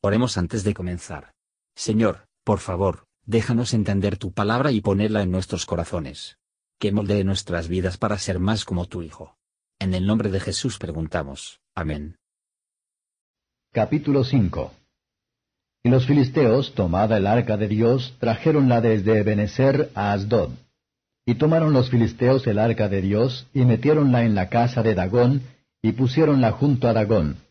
Oremos antes de comenzar. Señor, por favor, déjanos entender tu palabra y ponerla en nuestros corazones. Que moldee nuestras vidas para ser más como tu Hijo. En el nombre de Jesús preguntamos. Amén. Capítulo 5 Y los filisteos, tomada el arca de Dios, trajeronla desde Ebenezer a Asdod. Y tomaron los filisteos el arca de Dios, y metiéronla en la casa de Dagón, y pusiéronla junto a Dagón.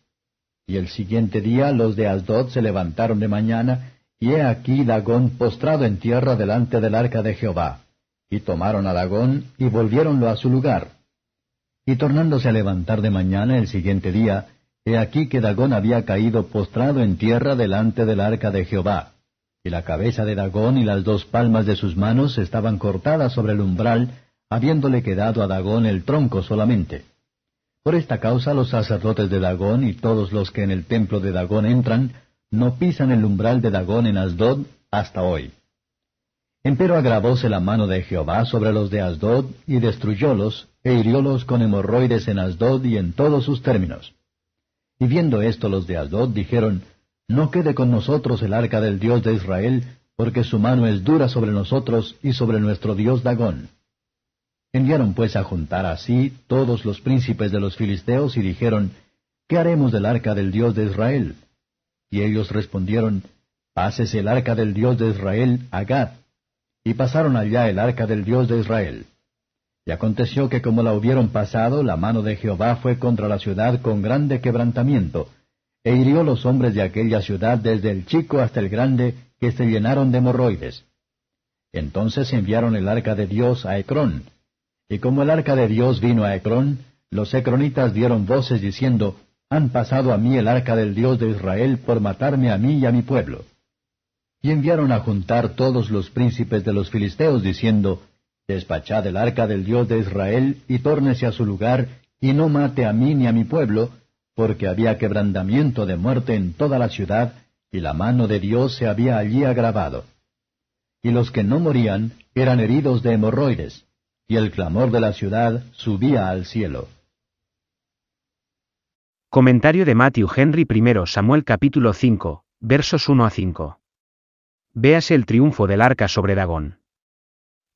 Y el siguiente día los de Asdod se levantaron de mañana, y he aquí Dagón postrado en tierra delante del arca de Jehová. Y tomaron a Dagón, y volviéronlo a su lugar. Y tornándose a levantar de mañana el siguiente día, he aquí que Dagón había caído postrado en tierra delante del arca de Jehová. Y la cabeza de Dagón y las dos palmas de sus manos estaban cortadas sobre el umbral, habiéndole quedado a Dagón el tronco solamente. Por esta causa los sacerdotes de Dagón y todos los que en el templo de Dagón entran, no pisan el umbral de Dagón en Asdod hasta hoy. Empero agravóse la mano de Jehová sobre los de Asdod y destruyólos, e hiriólos con hemorroides en Asdod y en todos sus términos. Y viendo esto los de Asdod dijeron, No quede con nosotros el arca del Dios de Israel, porque su mano es dura sobre nosotros y sobre nuestro Dios Dagón. Enviaron pues a juntar así todos los príncipes de los filisteos y dijeron, ¿Qué haremos del arca del Dios de Israel? Y ellos respondieron, Pásese el arca del Dios de Israel a Gad. Y pasaron allá el arca del Dios de Israel. Y aconteció que como la hubieron pasado, la mano de Jehová fue contra la ciudad con grande quebrantamiento, e hirió los hombres de aquella ciudad desde el chico hasta el grande, que se llenaron de hemorroides. Entonces enviaron el arca de Dios a Ecrón, y como el arca de Dios vino a Ecrón, los ecronitas dieron voces diciendo, Han pasado a mí el arca del Dios de Israel por matarme a mí y a mi pueblo. Y enviaron a juntar todos los príncipes de los filisteos diciendo, Despachad el arca del Dios de Israel y tórnese a su lugar, y no mate a mí ni a mi pueblo, porque había quebrantamiento de muerte en toda la ciudad, y la mano de Dios se había allí agravado. Y los que no morían eran heridos de hemorroides y el clamor de la ciudad subía al cielo. Comentario de Matthew Henry I Samuel capítulo 5, versos 1 a 5. Véase el triunfo del arca sobre Dagón.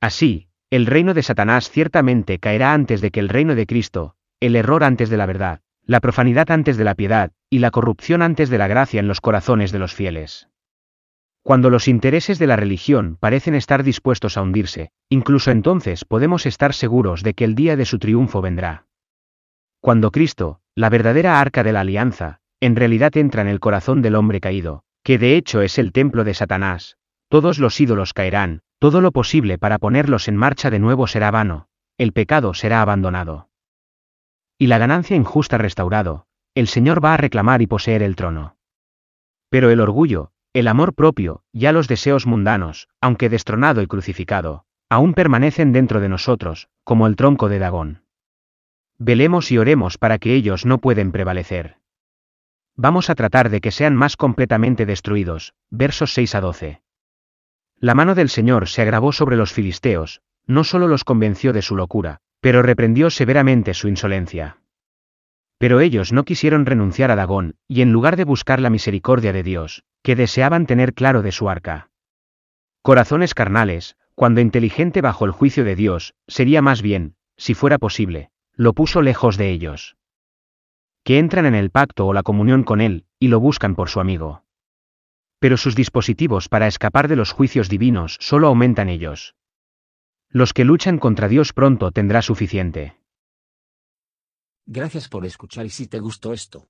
Así, el reino de Satanás ciertamente caerá antes de que el reino de Cristo, el error antes de la verdad, la profanidad antes de la piedad, y la corrupción antes de la gracia en los corazones de los fieles. Cuando los intereses de la religión parecen estar dispuestos a hundirse, incluso entonces podemos estar seguros de que el día de su triunfo vendrá. Cuando Cristo, la verdadera arca de la alianza, en realidad entra en el corazón del hombre caído, que de hecho es el templo de Satanás, todos los ídolos caerán, todo lo posible para ponerlos en marcha de nuevo será vano, el pecado será abandonado. Y la ganancia injusta restaurado, el Señor va a reclamar y poseer el trono. Pero el orgullo, el amor propio, ya los deseos mundanos, aunque destronado y crucificado, aún permanecen dentro de nosotros, como el tronco de Dagón. Velemos y oremos para que ellos no pueden prevalecer. Vamos a tratar de que sean más completamente destruidos, versos 6 a 12. La mano del Señor se agravó sobre los filisteos, no solo los convenció de su locura, pero reprendió severamente su insolencia. Pero ellos no quisieron renunciar a Dagón, y en lugar de buscar la misericordia de Dios, que deseaban tener claro de su arca. Corazones carnales, cuando inteligente bajo el juicio de Dios, sería más bien, si fuera posible, lo puso lejos de ellos. Que entran en el pacto o la comunión con Él, y lo buscan por su amigo. Pero sus dispositivos para escapar de los juicios divinos solo aumentan ellos. Los que luchan contra Dios pronto tendrá suficiente. Gracias por escuchar y si te gustó esto,